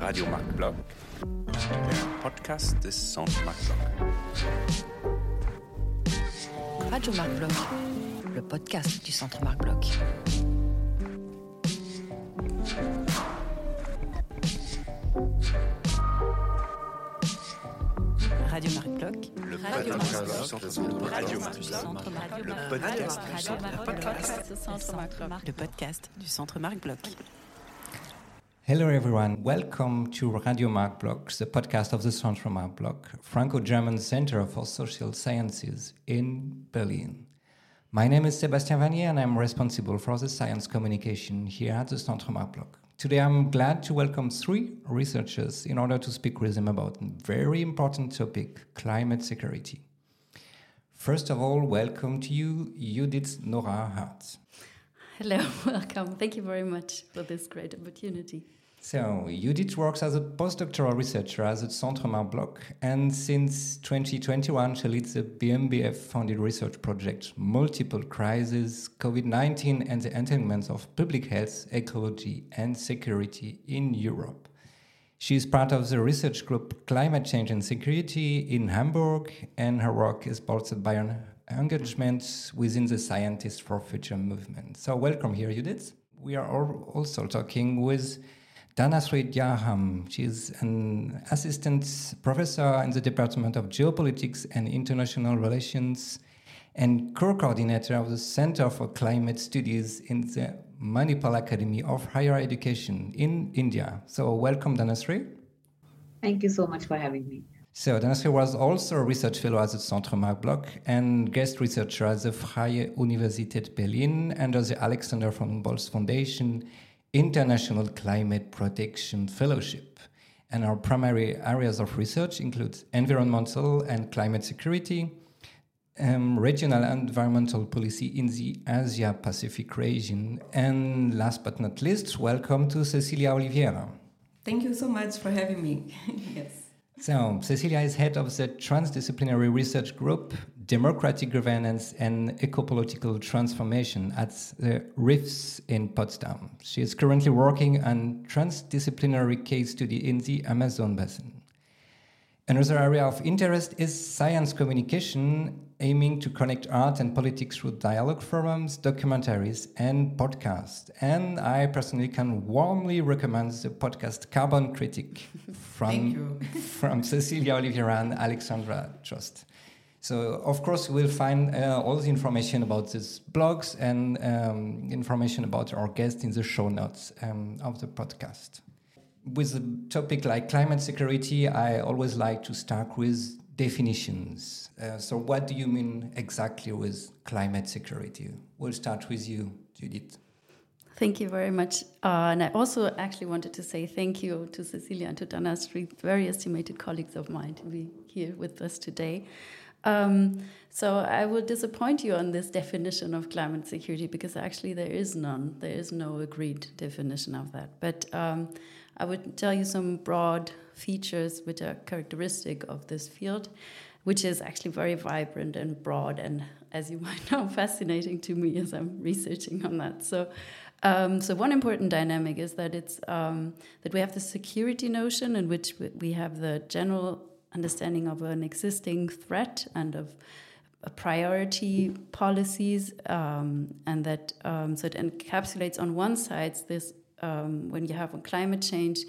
Radio Marc Bloch, der Podcast des Centre Marc Bloch. Radio Marc Bloch, le podcast du Centre Marc Radio podcast Marc du Centre Radio le podcast du Centre Marc Bloch. Le podcast du Centre Marc Bloch. Hello, everyone. Welcome to Radio Marc Bloch, the podcast of the Centre Marc Bloch, Franco-German Center for Social Sciences in Berlin. My name is Sebastian Vanier, and I'm responsible for the science communication here at the Centre Marc Bloch. Today, I'm glad to welcome three researchers in order to speak with them about a very important topic, climate security. First of all, welcome to you, Judith Nora Hardt. Hello, welcome. Thank you very much for this great opportunity. So, Judith works as a postdoctoral researcher at the Centre Marc Bloch, and since 2021, she leads the BMBF funded research project Multiple Crises, COVID 19, and the Entanglements of Public Health, Ecology, and Security in Europe. She is part of the research group Climate Change and Security in Hamburg, and her work is bolstered by an engagement within the Scientists for Future movement. So, welcome here, Judith. We are al- also talking with Dhanasree Jayaram. She's an assistant professor in the Department of Geopolitics and International Relations and co-coordinator of the Center for Climate Studies in the Manipal Academy of Higher Education in India. So welcome, Dhanasree. Thank you so much for having me. So Dhanasree was also a research fellow at the Centre Marc Bloch and guest researcher at the Freie Universität Berlin under the Alexander von Humboldt Foundation International Climate Protection Fellowship. And our primary areas of research include environmental and climate security, um, regional environmental policy in the Asia Pacific region, and last but not least, welcome to Cecilia Oliveira. Thank you so much for having me. yes. So, Cecilia is head of the transdisciplinary research group Democratic Governance and Ecopolitical Transformation at the RIFS in Potsdam. She is currently working on transdisciplinary case study in the Amazon basin. Another area of interest is science communication, aiming to connect art and politics through dialogue forums, documentaries, and podcasts. And I personally can warmly recommend the podcast Carbon Critic from, from Cecilia Oliveira and Alexandra Trust. So, of course, we'll find uh, all the information about these blogs and um, information about our guest in the show notes um, of the podcast with a topic like climate security, I always like to start with definitions. Uh, so, what do you mean exactly with climate security? We'll start with you, Judith. Thank you very much. Uh, and I also actually wanted to say thank you to Cecilia and to Dhanasree, very estimated colleagues of mine, to be here with us today. Um, so I will disappoint you on this definition of climate security because actually there is none. There is no agreed definition of that. But um, I would tell you some broad features which are characteristic of this field, which is actually very vibrant and broad, and as you might know, fascinating to me as I'm researching on that. So, um, so one important dynamic is that it's um, that we have the security notion, in which we- we have the general understanding of an existing threat and of a priority policies, um, and that um, so it encapsulates on one side this um, when you have on climate change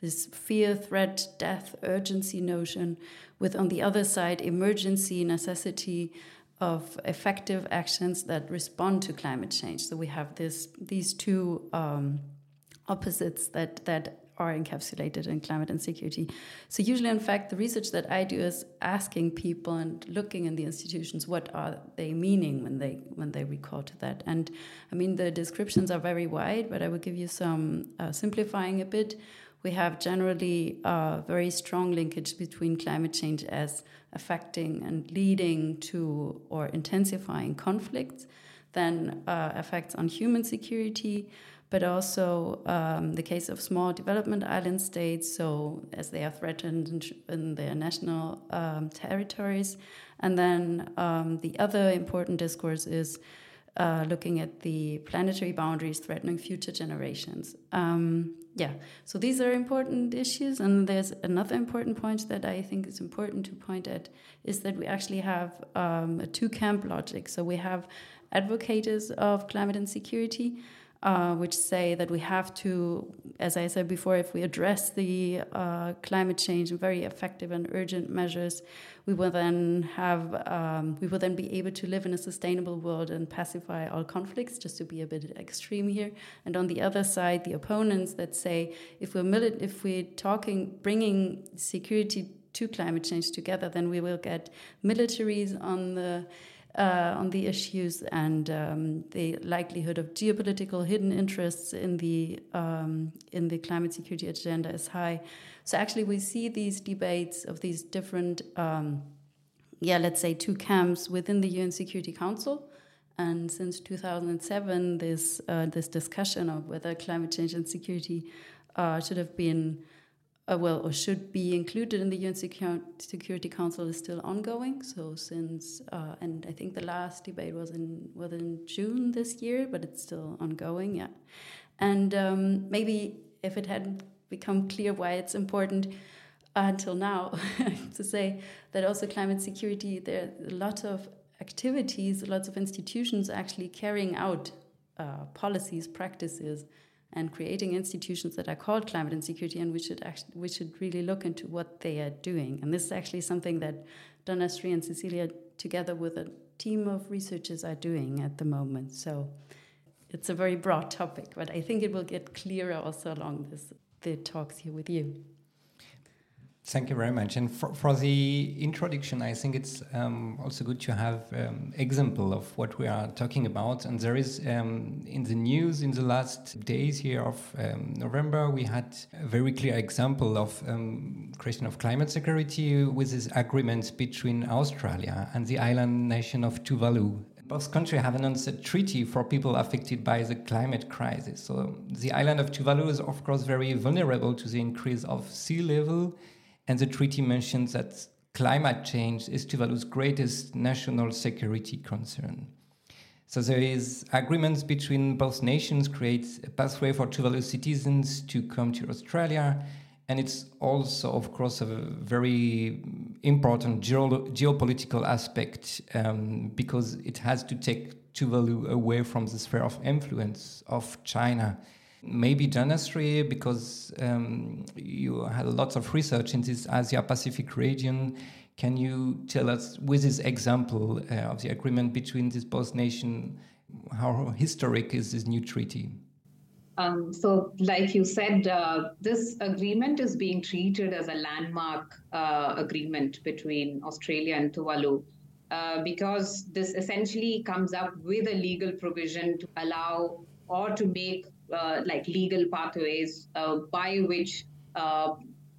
this fear, threat, death, urgency notion, with on the other side emergency, necessity of effective actions that respond to climate change. So we have this these two um, opposites that that are encapsulated in climate insecurity. So usually, in fact, the research that I do is asking people and looking in the institutions what are they meaning when they when they recall to that. And I mean the descriptions are very wide, but I will give you some uh, simplifying a bit. We have generally a very strong linkage between climate change as affecting and leading to or intensifying conflicts, then uh, effects on human security, but also um, the case of small development island states, so as they are threatened in, their national um, territories. And then um, the other important discourse is uh, looking at the planetary boundaries threatening future generations. Um, yeah, so these are important issues, and there's another important point that I think is important to point at is that we actually have um, a two camp logic. So we have advocates of climate and security uh, which say that we have to, as I said before, if we address the uh, climate change in very effective and urgent measures, we will then have, um, we will then be able to live in a sustainable world and pacify all conflicts. Just to be a bit extreme here. And on the other side, the opponents that say if we're mili- if we're talking, bringing security to climate change together, then we will get militaries on the uh, on the issues and um, the likelihood of geopolitical hidden interests in the um, in the climate security agenda is high. So actually, we see these debates of these different, um, yeah, let's say two camps within the UN Security Council. And since 2007, this uh, this discussion of whether climate change and security uh, should have been uh, well, or should be included in the UN Security Council is still ongoing. So since, uh, and I think the last debate was in was in June this year, but it's still ongoing. Yeah, and um, maybe if it hadn't become clear why it's important uh, until now, to say that also climate security, there are a lot of activities, lots of institutions actually carrying out uh, policies, practices and creating institutions that are called climate and security, and we should actually we should really look into what they are doing. And this is actually something that Dhanasree and Cecilia, together with a team of researchers, are doing at the moment. So it's a very broad topic, but I think it will get clearer also along this the talks here with you. Thank you very much. And for, for the introduction, I think it's um, also good to have um, example of what we are talking about. And there is um, in the news in the last days here of um, November, we had a very clear example of um, question of climate security with this agreement between Australia and the island nation of Tuvalu. Both countries have announced a treaty for people affected by the climate crisis. So the island of Tuvalu is, of course, very vulnerable to the increase of sea level and the treaty mentions that climate change is Tuvalu's greatest national security concern. So there is agreements between both nations creates a pathway for Tuvalu citizens to come to Australia. And it's also, of course, a very important geo- geopolitical aspect um, because it has to take Tuvalu away from the sphere of influence of China Maybe Dhanasree, because um, you had lots of research in this Asia Pacific region. Can you tell us, with this example uh, of the agreement between these both nations, how historic is this new treaty? Um, so, like you said, uh, this agreement is being treated as a landmark uh, agreement between Australia and Tuvalu. Uh, because this essentially comes up with a legal provision to allow or to make uh, like legal pathways uh, by which uh,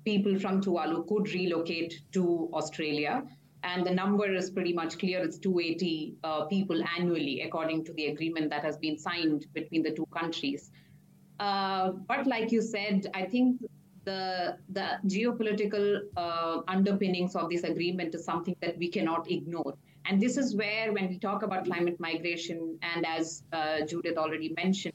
people from Tuvalu could relocate to Australia. And the number is pretty much clear. It's 280 uh, people annually, according to the agreement that has been signed between the two countries. Uh, but like you said, I think the the geopolitical uh, underpinnings of this agreement is something that we cannot ignore. And this is where, when we talk about climate migration, and as Judith already mentioned,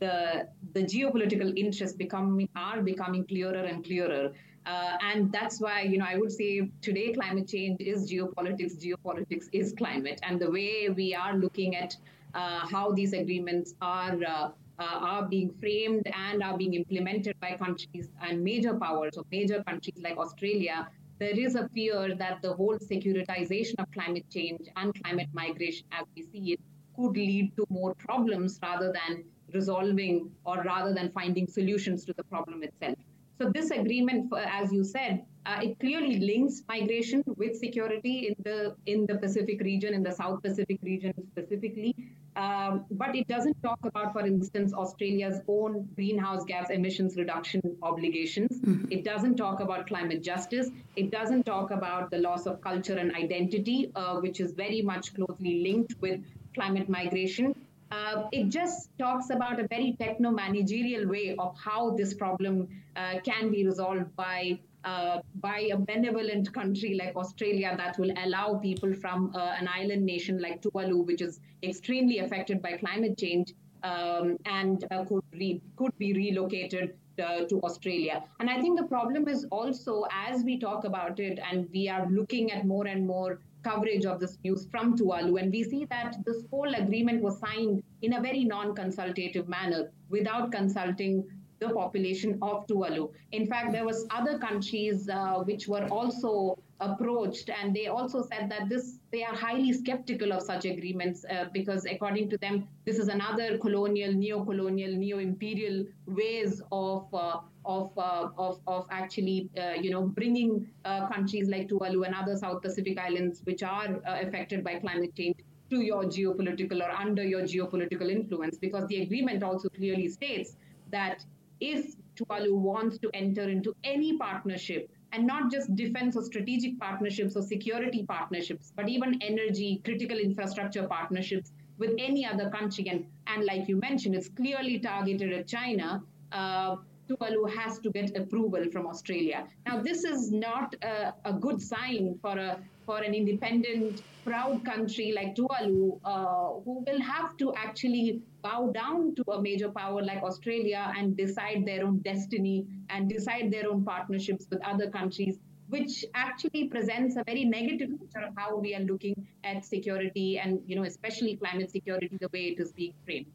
the the geopolitical interests becoming are becoming clearer and clearer. Uh, and that's why, you know, I would say today climate change is geopolitics, geopolitics is climate. And the way we are looking at uh, how these agreements are uh, uh are being framed and are being implemented by countries and major powers, or major countries like Australia, there is a fear that the whole securitization of climate change and climate migration, as we see it, could lead to more problems rather than resolving or rather than finding solutions to the problem itself. So this agreement, as you said, uh, it clearly links migration with security in the in the Pacific region, in the South Pacific region specifically. Um, but it doesn't talk about, for instance, Australia's own greenhouse gas emissions reduction obligations. Mm-hmm. It doesn't talk about climate justice. It doesn't talk about the loss of culture and identity, uh, which is very much closely linked with climate migration. Uh, it just talks about a very techno managerial way of how this problem uh, can be resolved by uh, by a benevolent country like Australia that will allow people from uh, an island nation like Tuvalu, which is extremely affected by climate change, um, and uh, could re- could be relocated uh, to Australia. And I think the problem is also as we talk about it, and we are looking at more and more coverage of this news from Tuvalu, and we see that this whole agreement was signed in a very non-consultative manner without consulting the population of Tuvalu. In fact, there was other countries uh, which were also approached, and they also said that this they are highly skeptical of such agreements uh, because, according to them, this is another colonial, neo-colonial, neo-imperial ways of uh, of, uh, of of actually uh, you know bringing uh, countries like Tuvalu and other South Pacific islands, which are affected by climate change, to your geopolitical or under your geopolitical influence because the agreement also clearly states that if Tuvalu wants to enter into any partnership, and not just defense or strategic partnerships or security partnerships, but even energy, critical infrastructure partnerships with any other country. And, and like you mentioned, it's clearly targeted at China. Uh, Tuvalu has to get approval from Australia. Now, this is not a, a good sign for a for an independent, proud country like Tuvalu, uh, who will have to actually bow down to a major power like Australia and decide their own destiny and decide their own partnerships with other countries, which actually presents a very negative picture of how we are looking at security and, you know, especially climate security, the way it is being framed.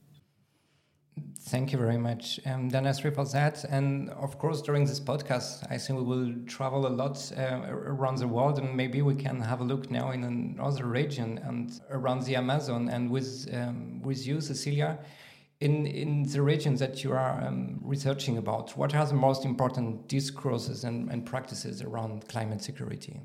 Thank you very much, um, Dhanasree, for that. And of course, during this podcast, I think we will travel a lot uh, around the world, and maybe we can have a look now in another region and around the Amazon. And with um, with you, Cecilia, in in the regions that you are um, researching about, what are the most important discourses and, and practices around climate security?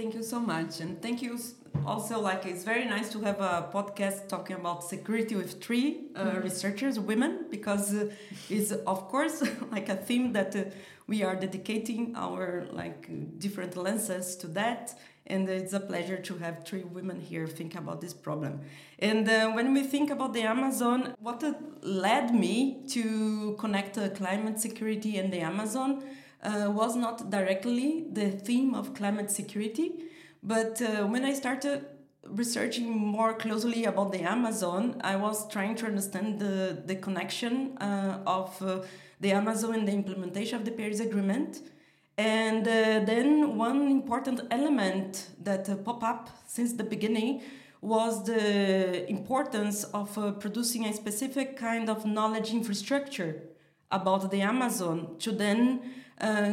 Thank you so much, and thank you also like it's very nice to have a podcast talking about security with three uh, mm-hmm. researchers women because uh, it's of course like a theme that uh, we are dedicating our like different lenses to that and it's a pleasure to have three women here think about this problem and uh, when we think about the amazon what led me to connect climate security and the amazon uh, was not directly the theme of climate security but uh, when I started researching more closely about the Amazon, I was trying to understand the, the connection uh, of uh, the Amazon and the implementation of the Paris Agreement. And uh, then one important element that uh, popped up since the beginning was the importance of uh, producing a specific kind of knowledge infrastructure about the Amazon to then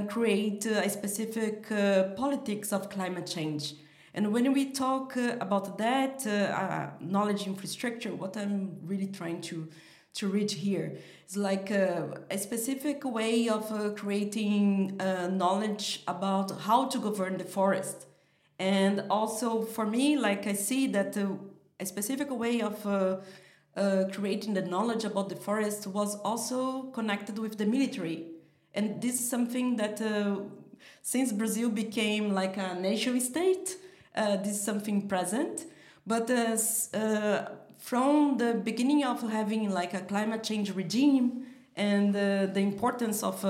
create uh, a specific uh, politics of climate change. And when we talk uh, about that uh, uh, knowledge infrastructure, what I'm really trying to to reach here is like a, a specific way of creating knowledge about how to govern the forest. And also for me, like I see that a specific way of uh, creating the knowledge about the forest was also connected with the military. And this is something that, uh, since Brazil became like a nation state, uh, this is something present. But uh, from the beginning of having like a climate change regime and the importance of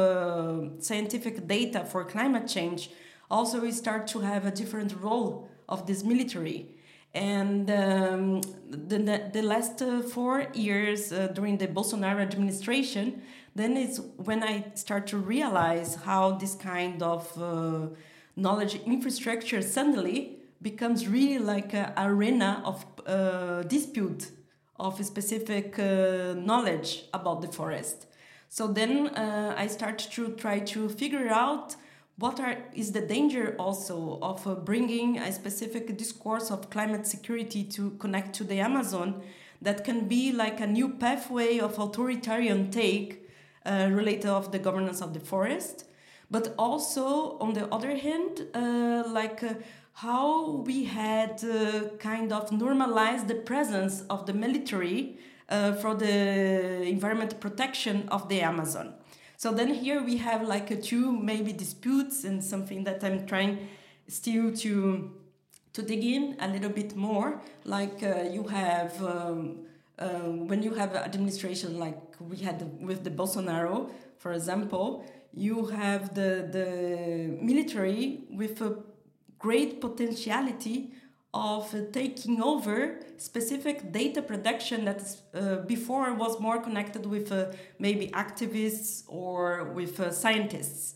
scientific data for climate change, also we start to have a different role of this military. And um, the, the last uh, four years uh, during the Bolsonaro administration, then it's when I start to realize how this kind of uh, knowledge infrastructure suddenly becomes really like an arena of uh, dispute of specific uh, knowledge about the forest. So then uh, I start to try to figure out what are, is the danger also of uh, bringing a specific discourse of climate security to connect to the Amazon that can be like a new pathway of authoritarian take related of the governance of the forest but also on the other hand uh, like how we had uh, kind of normalized the presence of the military uh, for the environment protection of the Amazon. So then here we have like a two maybe disputes and something that I'm trying still to to dig in a little bit more. Like uh, you have um, uh, when you have an administration like we had with the Bolsonaro, for example, you have the the military with a great potentiality of taking over specific data production that uh, before was more connected with uh, maybe activists or with uh, scientists.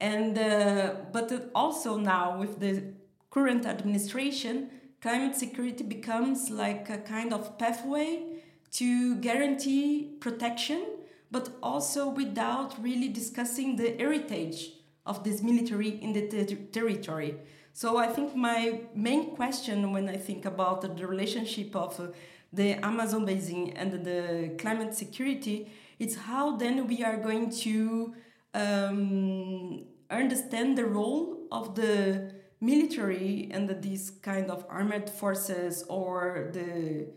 And uh, but also now with the current administration climate security becomes like a kind of pathway to guarantee protection but also without really discussing the heritage of this military in the ter territory. So I think my main question when I think about the relationship of uh, the Amazon basin and the climate security is how then we are going to um, understand the role of the military and these kind of armed forces or the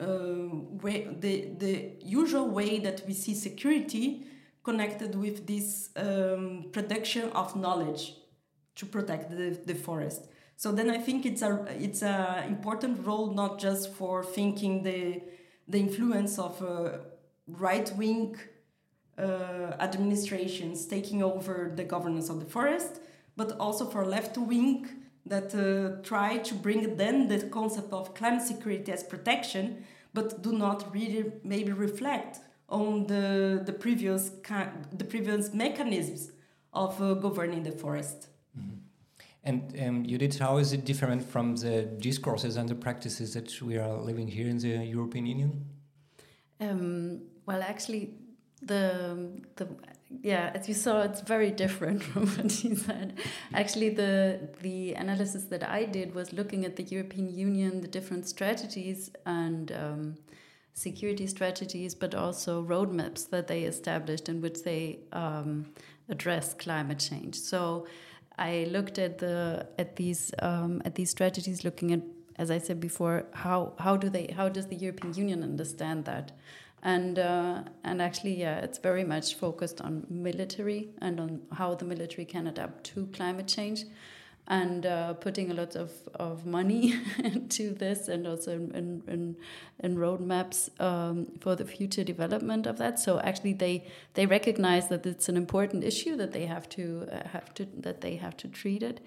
uh, way the the usual way that we see security connected with this um, production of knowledge to protect the, the forest. So then I think it's a it's a important role not just for thinking the the influence of uh, right wing uh, administrations taking over the governance of the forest, but also for left wing that uh, try to bring then the concept of climate security as protection, but do not really maybe reflect on the the previous the previous mechanisms of uh, governing the forest. Mm-hmm. And um, Judith, how is it different from the discourses and the practices that we are living here in the European Union? Um, well, actually, the the yeah, as you saw, it's very different from what you said. Actually, the the analysis that I did was looking at the European Union, the different strategies and um, security strategies, but also roadmaps that they established in which they um, address climate change. So I looked at the at these um, at these strategies, looking at, as I said before, how how do they how does the European Union understand that, and uh, and actually, yeah, it's very much focused on military and on how the military can adapt to climate change and uh, putting a lot of, of money into this and also in, in, in roadmaps um, for the future development of that. So actually they they recognize that it's an important issue that they have to uh, have to that they have to treat it.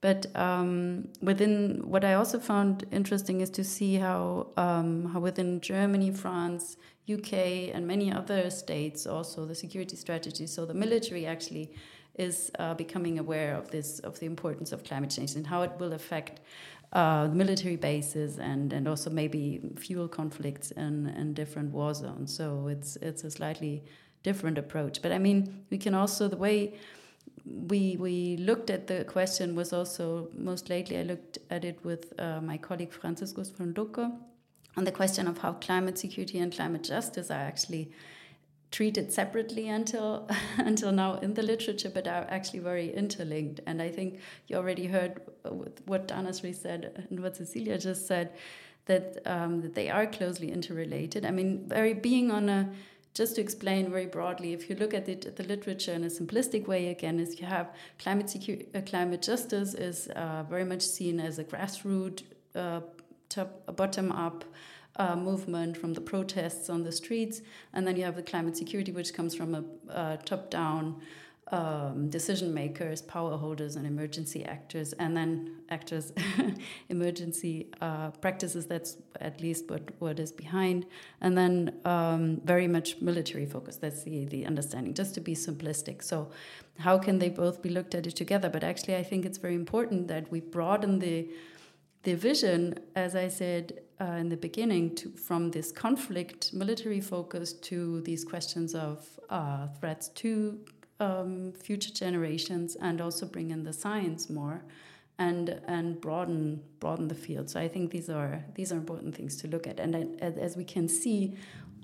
But um, within what I also found interesting is to see how um, how within Germany, France, UK, and many other states also the security strategy. So the military actually is uh, becoming aware of this of the importance of climate change and how it will affect uh, military bases and and also maybe fuel conflicts and in different war zones. So it's it's a slightly different approach. But I mean, we can also the way we we looked at the question was also most lately I looked at it with uh, my colleague Franziskus von Lucke on the question of how climate security and climate justice are actually treated separately until until now in the literature, but are actually very interlinked. And I think you already heard what Dhanasree said and what Cecilia just said that um, that they are closely interrelated. I mean, very being on a just to explain very broadly, if you look at it, the literature in a simplistic way, again, is you have climate security, uh, climate justice is uh, very much seen as a grassroots, uh, top, bottom up uh, movement, from the protests on the streets, and then you have the climate security, which comes from a top down um, decision makers, power holders, and emergency actors, and then actors, emergency uh, practices. That's at least what, what is behind, and then um, very much military focus. That's the the understanding. Just to be simplistic. So, how can they both be looked at it together? But actually, I think it's very important that we broaden the the vision, as I said, uh, in the beginning to, from this conflict military focus to these questions of uh, threats to um, future generations and also bring in the science more and and broaden broaden the field. So i think these are these are important things to look at. And as we can see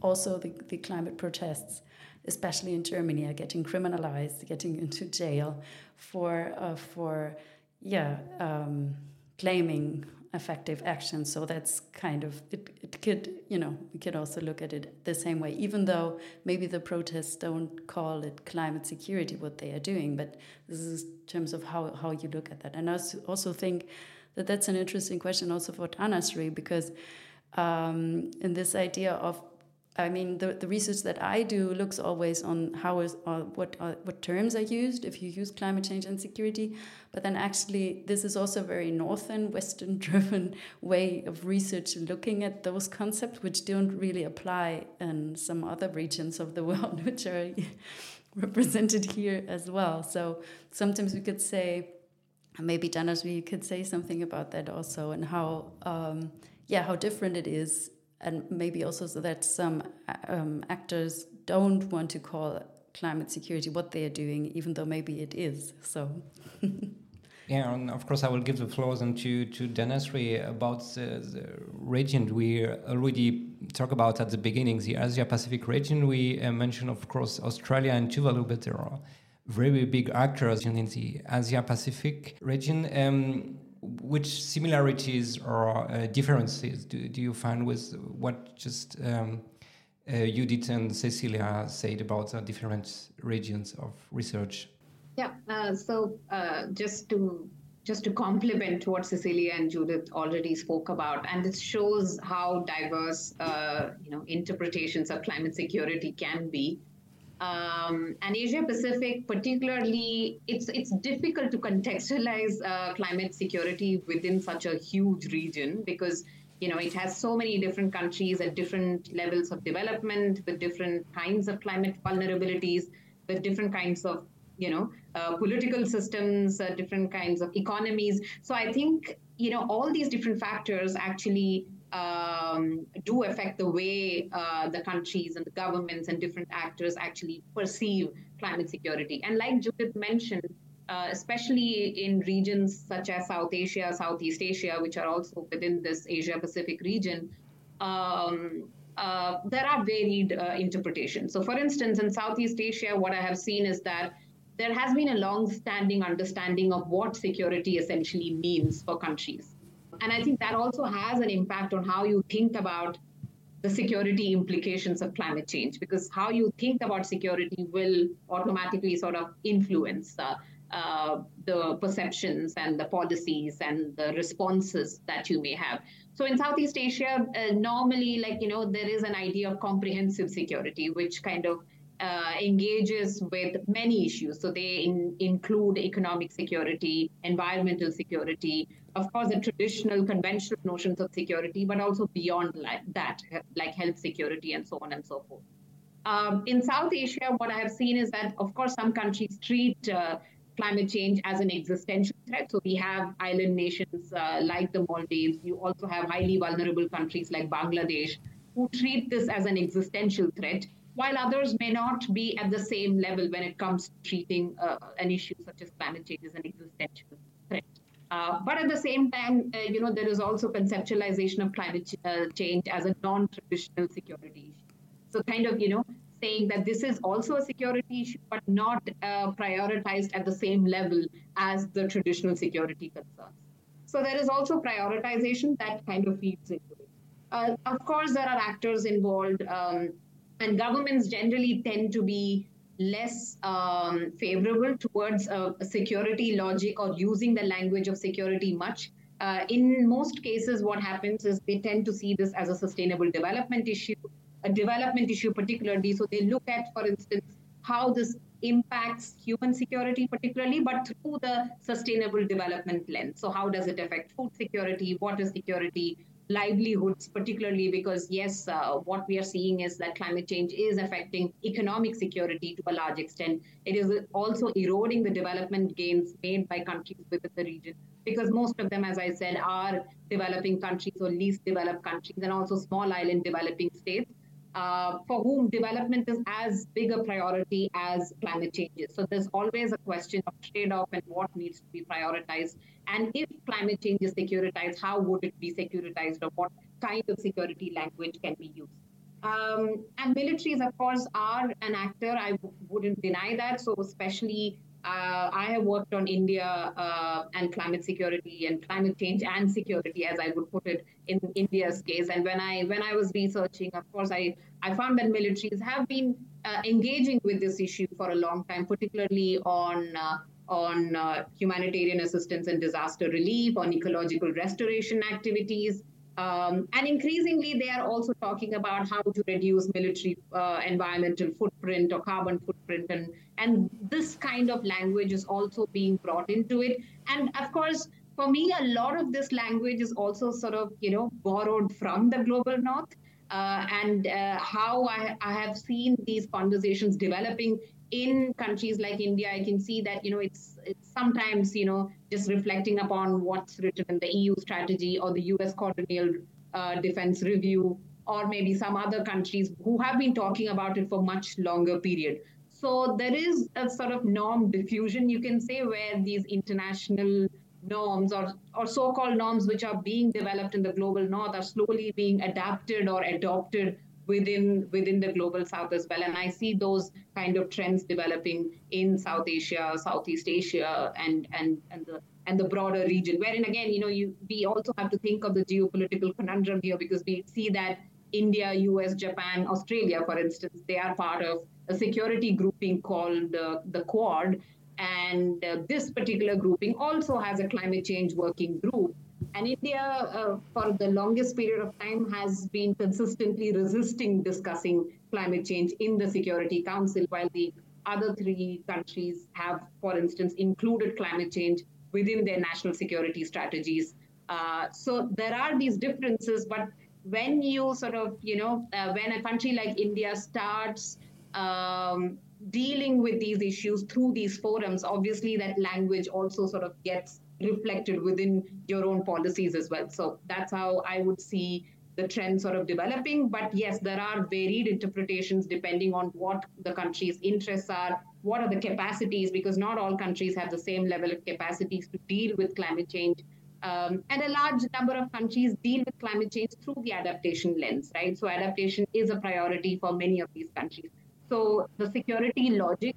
also the, the climate protests especially in germany are getting criminalized getting into jail for uh, for yeah um, claiming effective action. So that's kind of it, it could you know we could also look at it the same way, even though maybe the protests don't call it climate security what they are doing, but this is in terms of how how you look at that. And I also think that that's an interesting question also for Dhanasree because. um, in this idea of I mean, the, the research that I do looks always on how is uh, what uh, what terms are used if you use climate change and security, but then actually this is also a very northern Western driven way of research looking at those concepts which don't really apply in some other regions of the world which are represented here as well. So sometimes we could say, maybe Janos, we could say something about that also and how. Um, yeah, how different it is and maybe also so that some um, actors don't want to call climate security what they are doing, even though maybe it is. So. yeah, and of course, I will give the floor then to to Dhanasree about the, the, region we already talked about at the beginning, the Asia Pacific region. We uh, mentioned, of course, Australia and Tuvalu, but there are very big actors in the Asia Pacific region. Um, which similarities or uh, differences do, do you find with what just um, uh, Judith and Cecilia said about the different regions of research? Yeah, uh, so uh, just to just to complement what Cecilia and Judith already spoke about, and this shows how diverse uh, you know interpretations of climate security can be um, and Asia Pacific, particularly, it's it's difficult to contextualize uh, climate security within such a huge region because you know it has so many different countries at different levels of development with different kinds of climate vulnerabilities, with different kinds of you know uh, political systems, uh, different kinds of economies. So I think you know all these different factors actually um, do affect the way uh, the countries and the governments and different actors actually perceive climate security. And like Judith mentioned, uh, especially in regions such as South Asia, Southeast Asia, which are also within this Asia Pacific region, um, uh, there are varied uh, interpretations. So, for instance, in Southeast Asia, what I have seen is that there has been a long standing understanding of what security essentially means for countries. And I think that also has an impact on how you think about the security implications of climate change, because how you think about security will automatically sort of influence uh, uh, the perceptions and the policies and the responses that you may have. So in Southeast Asia, uh, normally, like, you know, there is an idea of comprehensive security, which kind of uh, engages with many issues. So they in, include economic security, environmental security, of course, the traditional conventional notions of security, but also beyond like that, like health security and so on and so forth. Um, in South Asia, what I have seen is that, of course, some countries treat uh, climate change as an existential threat. So we have island nations uh, like the Maldives. You also have highly vulnerable countries like Bangladesh who treat this as an existential threat, while others may not be at the same level when it comes to treating uh, an issue such as climate change as an existential. Uh, but at the same time, uh, you know, there is also conceptualization of climate ch- uh, change as a non-traditional security issue. So kind of, you know, saying that this is also a security issue, but not uh, prioritized at the same level as the traditional security concerns. So there is also prioritization that kind of feeds into it. Uh, of course, there are actors involved, um, and governments generally tend to be less um, favorable towards a, security logic or using the language of security much. Uh, in most cases, what happens is they tend to see this as a sustainable development issue, a development issue particularly. So they look at, for instance, how this impacts human security particularly, but through the sustainable development lens. So how does it affect food security, water security, livelihoods, particularly because, yes, uh, what we are seeing is that climate change is affecting economic security to a large extent. It is also eroding the development gains made by countries within the region because most of them, as I said, are developing countries or least developed countries and also small island developing states uh, for whom development is as big a priority as climate change is. So there's always a question of trade off and what needs to be prioritized. And if climate change is securitized, how would it be securitized or what kind of security language can be used? Um, and militaries, of course, are an actor. I w- wouldn't deny that. So, especially uh, I have worked on India uh, and climate security and climate change and security, as I would put it in India's case. And when I when I was researching, of course, I I found that militaries have been uh, engaging with this issue for a long time, particularly on. Uh, on uh, humanitarian assistance and disaster relief, on ecological restoration activities, Um, and increasingly, they are also talking about how to reduce military uh, environmental footprint or carbon footprint. And, and this kind of language is also being brought into it. And of course, for me, a lot of this language is also sort of, you know, borrowed from the global north. Uh, and uh, how I, I have seen these conversations developing in countries like India, I can see that you know it's it's sometimes you know just reflecting upon what's written in the EU strategy or the US Quadrennial uh, Defense Review, or maybe some other countries who have been talking about it for much longer period. So there is a sort of norm diffusion, you can say, where these international norms or, or so-called norms which are being developed in the global north are slowly being adapted or adopted within within the global south as well. And i see those kind of trends developing in south asia southeast asia and and and the and the broader region wherein again you know you we also have to think of the geopolitical conundrum here because we see that india us japan australia for instance they are part of a security grouping called uh, the quad. And uh, this particular grouping also has a climate change working group and India, uh, for the longest period of time, has been consistently resisting discussing climate change in the Security Council, while the other three countries have, for instance, included climate change within their national security strategies. Uh, so there are these differences, but when you sort of, you know, uh, when a country like India starts um, dealing with these issues through these forums, obviously that language also sort of gets reflected within your own policies as well. So that's how I would see the trend sort of developing. But yes, there are varied interpretations depending on what the country's interests are, what are the capacities, because not all countries have the same level of capacities to deal with climate change. Um, and a large number of countries deal with climate change through the adaptation lens, right? So adaptation is a priority for many of these countries. So the security logic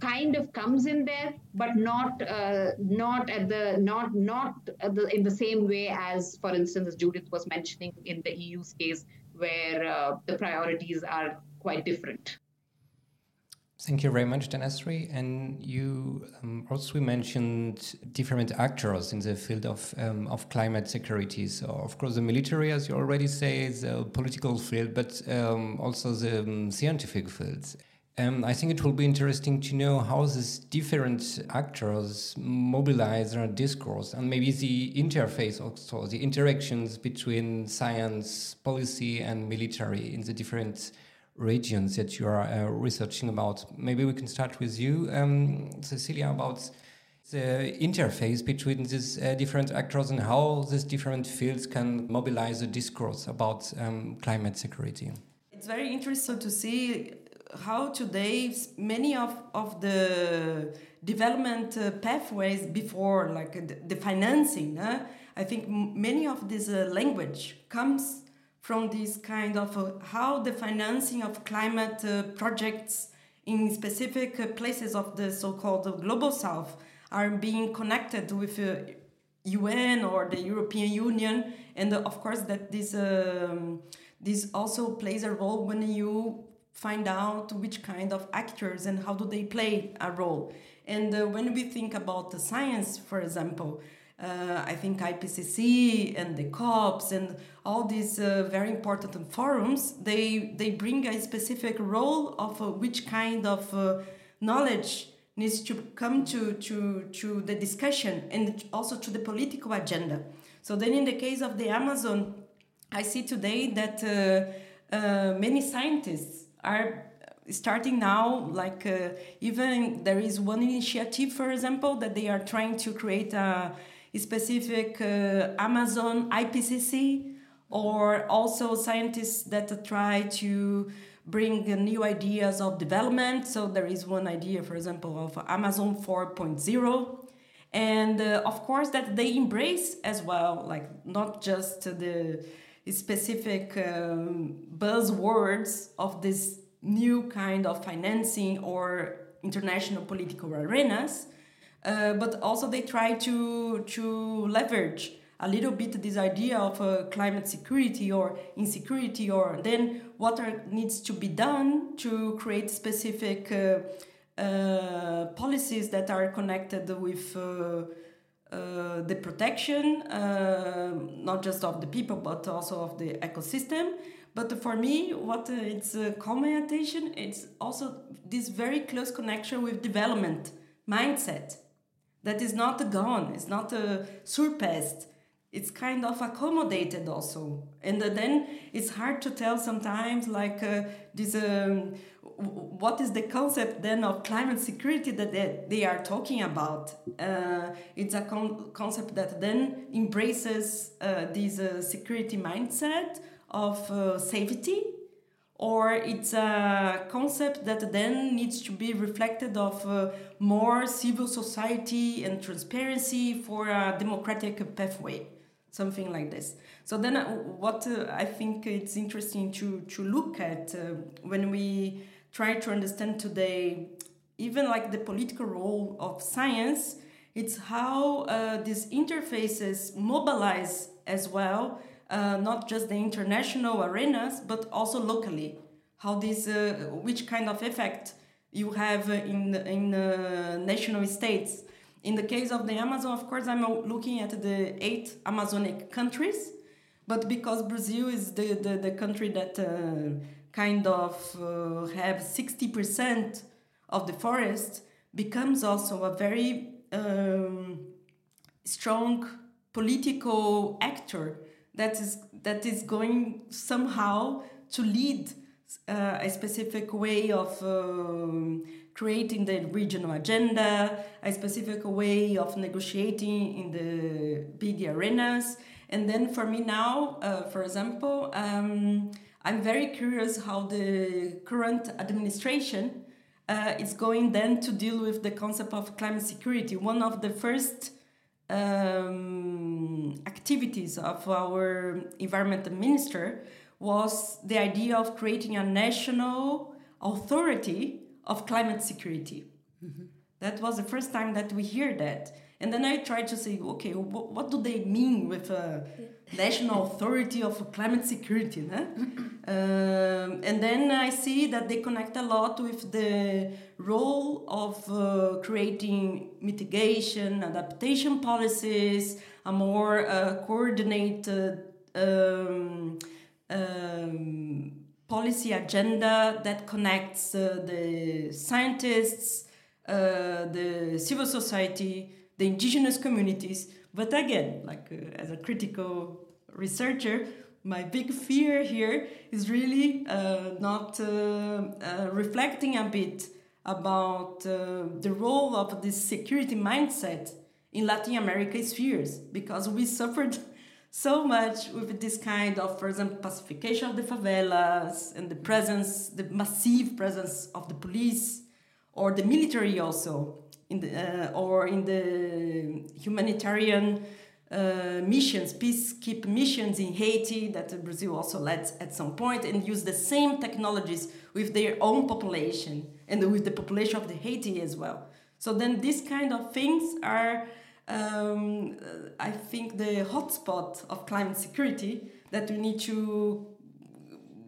kind of comes in there, but not uh, not at the not not the, in the same way as, for instance, Judith was mentioning in the EU's case, where uh, the priorities are quite different. Thank you very much, Dhanasree. And you um, also mentioned different actors in the field of um, of climate security. So, of course, the military, as you already say, is a political field, but um, also the um, scientific fields. Um, I think it will be interesting to know how these different actors mobilize their discourse and maybe the interface also, the interactions between science, policy, and military in the different regions that you are uh, researching about. Maybe we can start with you, um, Cecilia, about the interface between these uh, different actors and how these different fields can mobilize the discourse about um, climate security. It's very interesting to see how today many of, of the development uh, pathways before like uh, the, the financing uh, i think many of this uh, language comes from this kind of uh, how the financing of climate uh, projects in specific places of the so-called global south are being connected with un or the european union. And of course that this um, this also plays a role when you find out which kind of actors and how do they play a role. And uh, when we think about the science, for example, uh, I think IPCC and the COPs and all these uh, very important forums, they, they bring a specific role of uh, which kind of uh, knowledge needs to come to, to, to the discussion and also to the political agenda. So then in the case of the Amazon, I see today that uh, many scientists are starting now like uh, even there is one initiative for example that they are trying to create a, a specific uh, amazon ipcc or also scientists that try to bring new ideas of development. So there is one idea for example of amazon 4.0 and uh, of course that they embrace as well like not just the specific um, buzzwords of this new kind of financing or international political arenas, uh, but also they try to to leverage a little bit this idea of uh, climate security or insecurity, or then what are, needs to be done to create specific uh, uh policies that are connected with uh, the protection, uh, not just of the people, but also of the ecosystem. But for me, what uh, it's a my attention, it's also this very close connection with development mindset that is not gone, it's not surpassed. It's kind of accommodated also, and then it's hard to tell sometimes. Like uh, this, um, what is the concept then of climate security that they, they are talking about? Uh, it's a con- concept that then embraces uh, this uh, security mindset of uh, safety, or it's a concept that then needs to be reflected of uh, more civil society and transparency for a democratic pathway, something like this. So then, uh, what I think it's interesting to to look at when we try to understand today, even like the political role of science, it's how uh, these interfaces mobilize as well, uh, not just the international arenas, but also locally. How this, uh, which kind of effect you have in in uh, national states. In the case of the Amazon, of course, I'm looking at the eight Amazonic countries, but because Brazil is the the, the country that uh, kind of uh, have 60% of the forest becomes also a very um, strong political actor that is that is going somehow to lead uh, a specific way of um, creating the regional agenda, a specific way of negotiating in the big arenas. And then for me now, uh, for example, um, I'm very curious how the current administration uh, is going then to deal with the concept of climate security. One of the first um, activities of our environment minister was the idea of creating a national authority of climate security. Mm-hmm. That was the first time that we hear that. And then I tried to say, okay, wh- what do they mean with a national authority of climate security? Huh? um, and then I see that they connect a lot with the role of uh, creating mitigation, adaptation policies, a more uh, coordinated um, um, policy agenda that connects uh, the scientists, uh, the civil society, the indigenous communities. But again, like uh, as a critical researcher, my big fear here is really uh, not uh, uh reflecting a bit about uh, the role of this security mindset in Latin America spheres because we suffered so much with this kind of, for example, pacification of the favelas and the presence, the massive presence of the police or the military also in the uh, or in the humanitarian uh, missions, peacekeeping missions in Haiti that Brazil also led at some point, and use the same technologies with their own population and with the population of the Haiti as well. So then these kind of things are, um, I think, the hotspot of climate security that we need to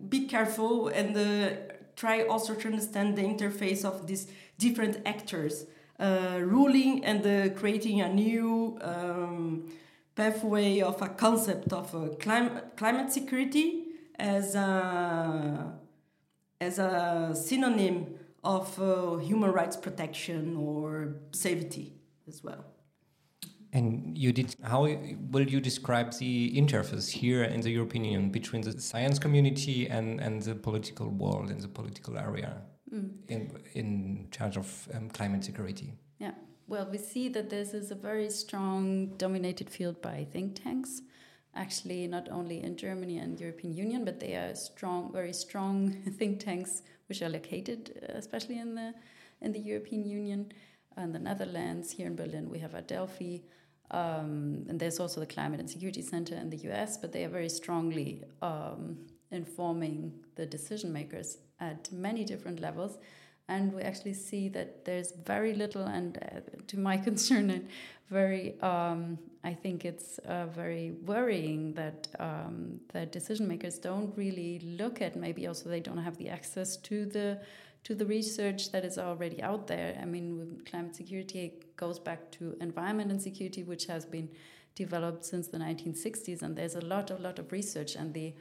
be careful and uh, try also to understand the interface of these different actors ruling and uh, creating a new um, pathway of a concept of uh, clim- climate security as a, as a synonym of uh, human rights protection or safety as well. And Judith. How will you describe the interface here in the European Union between the science community and, and the political world in the political area? Mm. in, in charge of um, climate security. Yeah, well, we see that this is a very strong dominated field by think tanks. Actually, not only in Germany and European Union, but they are strong, very strong think tanks which are located, uh, especially in the in the European Union, and the Netherlands. Here in Berlin, we have Adelphi, um, and there's also the Climate and Security Center in the US. But they are very strongly um, informing the decision makers at many different levels. and we actually see that there's very little, and uh, to my concern, and very, um, I think it's uh, very worrying that um, that decision makers don't really look at. Maybe also they don't have the access to the to the research that is already out there. I mean, climate security goes back to environment and security, which has been developed since the 1960s, and there's a lot, a lot of research. And the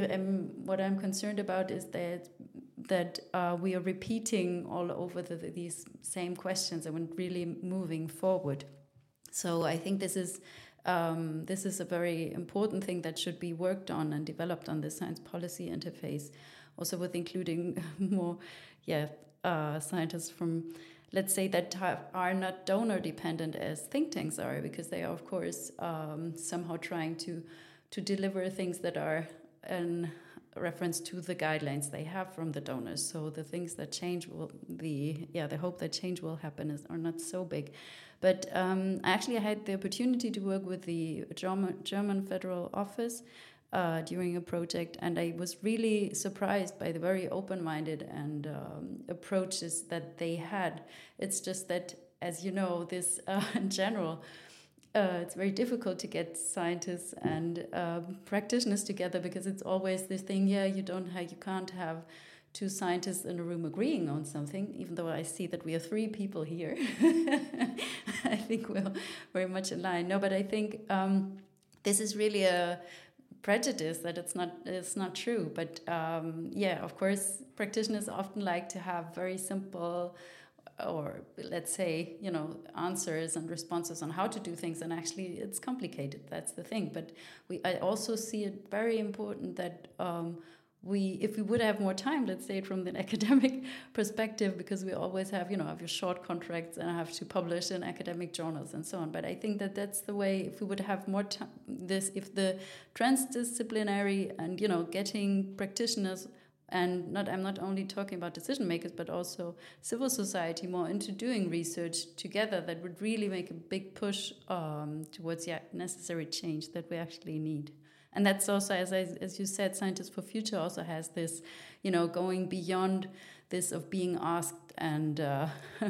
um, what I'm concerned about is that that uh, we are repeating all over the, these same questions and we're really moving forward. So I think this is um, this is a very important thing that should be worked on and developed on the science policy interface, also with including more, yeah, uh, scientists from, let's say, that are not donor dependent as think tanks are, because they are, of course, um, somehow trying to to deliver things that are an reference to the guidelines they have from the donors. So the things that change will the yeah the hope that change will happen is are not so big. But um, actually, I had the opportunity to work with the German, German Federal Office uh, during a project, and I was really surprised by the very open-minded and um, approaches that they had. It's just that, as you know, this uh, in general uh, it's very difficult to get scientists and um, practitioners together because it's always this thing. Yeah, you don't have, you can't have two scientists in a room agreeing on something. Even though I see that we are three people here, I think we're very much in line. No, but I think um, this is really a prejudice that it's not it's not true. But um, yeah, of course, practitioners often like to have very simple or let's say you know answers and responses on how to do things and actually it's complicated that's the thing. But we i also see it very important that um, we if we would have more time let's say from an academic perspective because we always have you know have your short contracts and I have to publish in academic journals and so on. But i think that that's the way if we would have more time this if the transdisciplinary and you know getting practitioners and not i'm not only talking about decision makers but also civil society more into doing research together that would really make a big push um, towards the necessary change that we actually need. And that's also as I, as you said scientists for future also has this you know going beyond this of being asked and uh,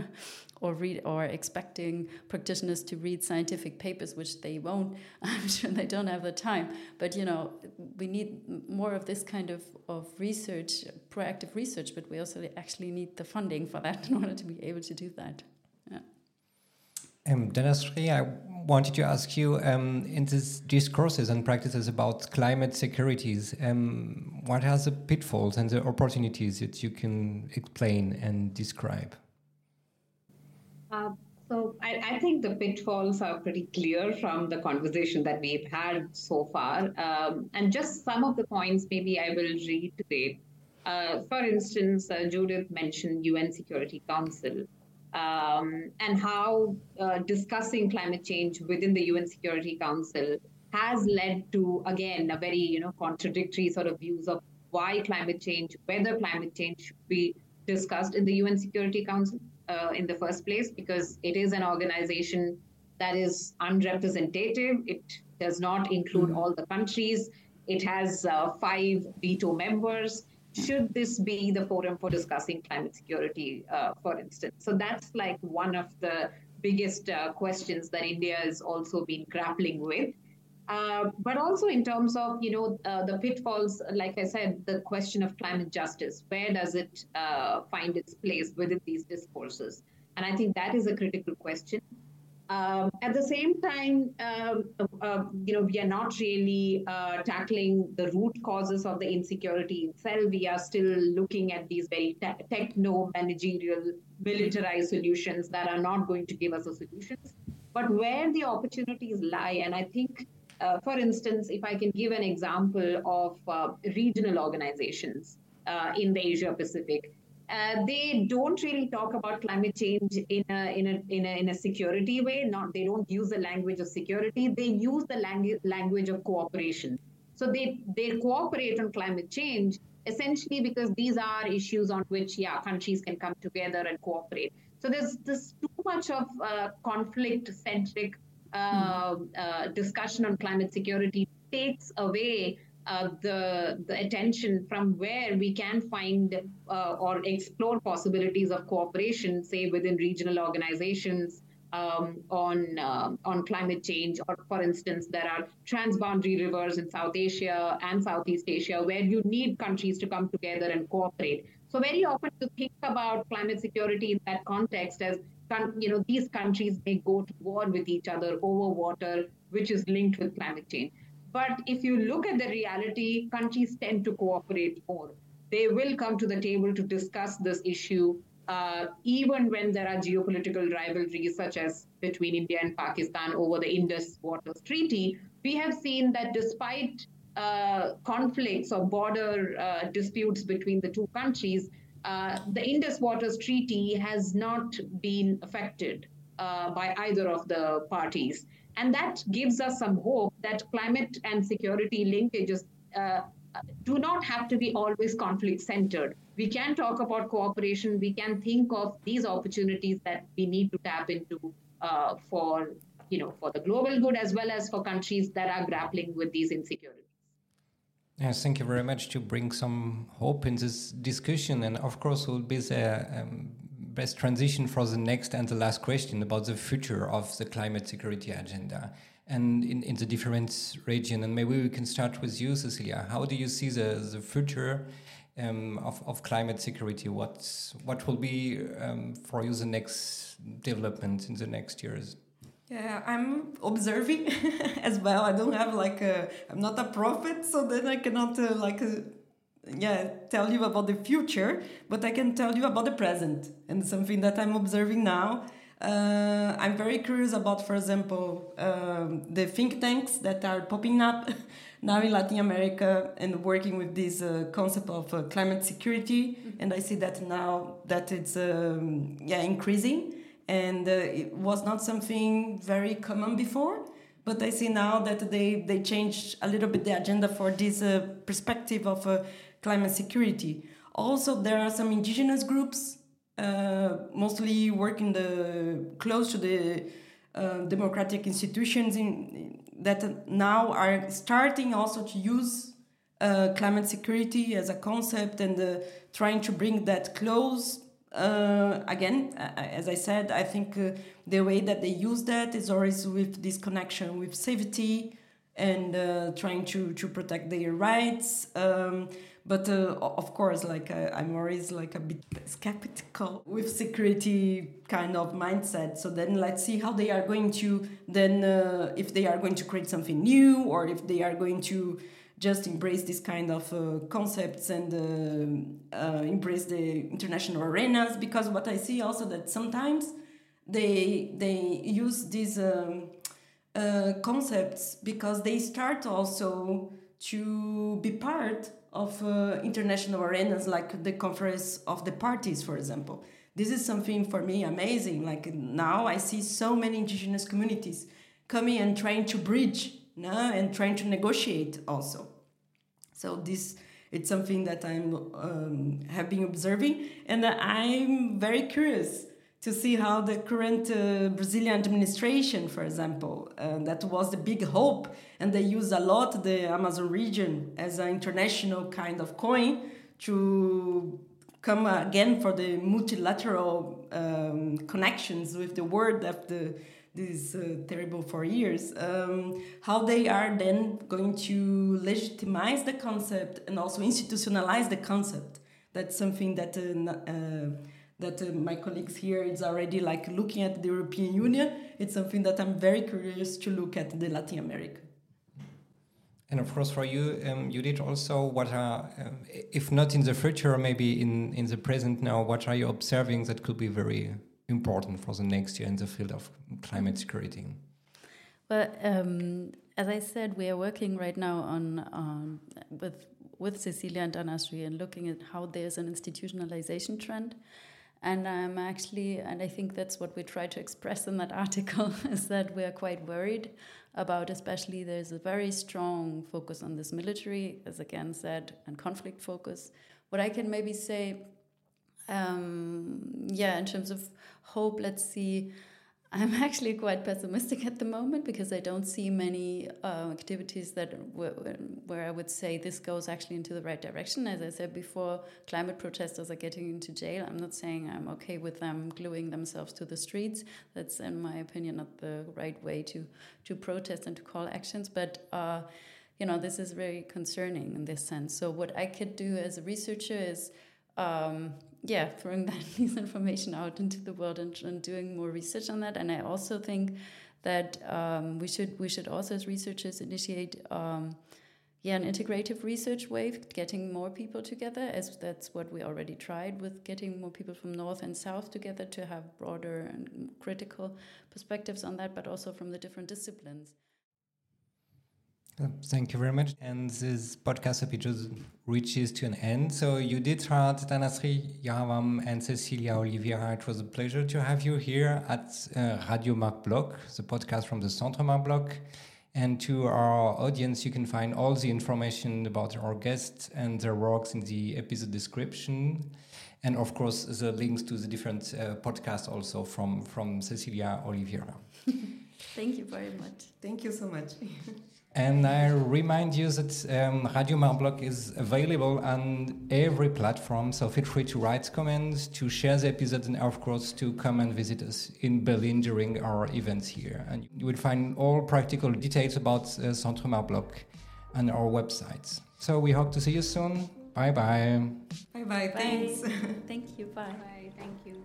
or read or expecting practitioners to read scientific papers which they won't. I'm sure they don't have the time. But you know we need more of this kind of, of research proactive research but we also actually need the funding for that in order to be able to do that. Yeah. um, I wanted to ask you um, in these discourses and practices about climate securities, um, what are the pitfalls and the opportunities that you can explain and describe? Uh, so I, I, think the pitfalls are pretty clear from the conversation that we've had so far. Um, and just some of the points, maybe I will reiterate. Uh, for instance, uh, Judith mentioned UN Security Council um, and how uh, discussing climate change within the UN Security Council has led to, again, a very you know contradictory sort of views of why climate change, whether climate change should be discussed in the UN Security Council uh, in the first place because it is an organization that is unrepresentative. It does not include mm-hmm. all the countries. It has uh, five veto members. Should this be the forum for discussing climate security, uh, for instance? So that's like one of the biggest uh, questions that India has also been grappling with. Uh, but also in terms of you know uh, the pitfalls, like I said, the question of climate justice. Where does it uh, find its place within these discourses? And I think that is a critical question. Um, at the same time, um, uh, you know, we are not really uh, tackling the root causes of the insecurity itself. We are still looking at these very te- techno-managerial, militarized solutions that are not going to give us the solutions. But where the opportunities lie, and I think uh, for instance, if I can give an example of uh, regional organizations uh, in the Asia Pacific, uh, they don't really talk about climate change in a, in, a, in, a, in a security way. Not they don't use the language of security. They use the langu- language of cooperation. So they they cooperate on climate change essentially because these are issues on which yeah countries can come together and cooperate. So there's this too much of uh, conflict centric uh, uh, discussion on climate security takes away uh, the the attention from where we can find uh, or explore possibilities of cooperation, say within regional organizations um, on uh, on climate change, or for instance, there are transboundary rivers in South Asia and Southeast Asia where you need countries to come together and cooperate. So very often you think about climate security in that context as you know these countries may go to war with each other over water, which is linked with climate change. But if you look at the reality, countries tend to cooperate more. They will come to the table to discuss this issue, uh, even when there are geopolitical rivalries, such as between India and Pakistan over the Indus Waters Treaty. We have seen that despite uh, conflicts or border uh, disputes between the two countries, uh, the Indus Waters Treaty has not been affected uh, by either of the parties. And that gives us some hope that climate and security linkages uh, do not have to be always conflict centered. We can talk about cooperation. We can think of these opportunities that we need to tap into uh, for, you know, for the global good as well as for countries that are grappling with these insecurities. Yes, thank you very much to bring some hope in this discussion. And of course, we'll be there um, best transition for the next and the last question about the future of the climate security agenda and in, in the different region. And maybe we can start with you, Cecilia. How do you see the, the future um, of, of climate security? What, what will be um, for you the next development in the next years? Yeah, I'm observing as well. I don't have like a, I'm not a prophet, so then I cannot uh, like uh, yeah tell you about the future but i can tell you about the present. And something that i'm observing now uh, i'm very curious about for example um, the think tanks that are popping up now in latin america and working with this uh, concept of uh, climate security. And i see that now that it's um, yeah increasing. And uh, it was not something very common before but I see now that they, they changed a little bit the agenda for this uh, perspective of uh, climate security. Also, there are some indigenous groups, uh, mostly working the close to the uh, democratic institutions in, that now are starting also to use uh, climate security as a concept and uh, trying to bring that close. Uh, again, as I said, I think uh, the way that they use that is always with this connection with safety and trying to, to protect their rights. Um, but uh, of course like uh, i'm always like a bit skeptical with security kind of mindset. So then let's see how they are going to then uh, if they are going to create something new or if they are going to just embrace this kind of uh, concepts and uh, uh, embrace the international arenas. Because what i see also that sometimes they they use these um, concepts because they start also to be part of uh, international arenas like the conference of the parties for example this is something for me amazing like now i see so many indigenous communities coming and trying to bridge no? and trying to negotiate also so this it's something that i'm um, have been observing and i'm very curious to see how the current uh, Brazilian administration, for example, uh, that was the big hope, and they use a lot the Amazon region as an international kind of coin to come again for the multilateral um, connections with the world after these uh, terrible four years. Um, how they are then going to legitimize the concept and also institutionalize the concept. That's something that uh, uh, that uh, my colleagues here is already like looking at the European Union. It's something that I'm very curious to look at the Latin America. And of course, for you, um, Judith also what are, um, if not in the future, maybe in, in the present now, what are you observing that could be very important for the next year in the field of climate security? Well, um, as I said, we are working right now on um, with with Cecilia and Dhanasree and looking at how there's an institutionalization trend and I'm actually, and I think that's what we try to express in that article, is that we're quite worried about, especially there's a very strong focus on this military, as again said, and conflict focus. What I can maybe say, um, yeah, in terms of hope, let's see. I'm actually quite pessimistic at the moment because I don't see many uh, activities that where I would say this goes actually into the right direction. As I said before, climate protesters are getting into jail. I'm not saying I'm okay with them gluing themselves to the streets. That's, in my opinion, not the right way to to protest and to call actions. But uh, you know, this is very concerning in this sense. So what I could do as a researcher is um, yeah, throwing that piece information out into the world and, and, doing more research on that. And I also think that um, we should we should also as researchers initiate um, yeah an integrative research wave, getting more people together. As that's what we already tried with getting more people from north and south together to have broader and critical perspectives on that, but also from the different disciplines. Thank you very much. And this podcast episode reaches to an end. So you did Dhanasree Jayaram and Cecilia Oliveira. It was a pleasure to have you here at uh, Radio Marc Bloch, the podcast from the Centre Marc Bloch. And to our audience, you can find all the information about our guests and their works in the episode description. And of course, the links to the different uh, podcasts also from, from Cecilia Oliveira. Thank you very much. Thank you so much. And I remind you that um, Radio Marc Bloch is available on every platform, so feel free to write comments, to share the episode, and of course to come and visit us in Berlin during our events here. And you will find all practical details about uh, Centre Marblock Bloch on our websites. So we hope to see you soon. Bye bye. Bye bye. Thanks. Thank you. Bye. Bye. Thank you.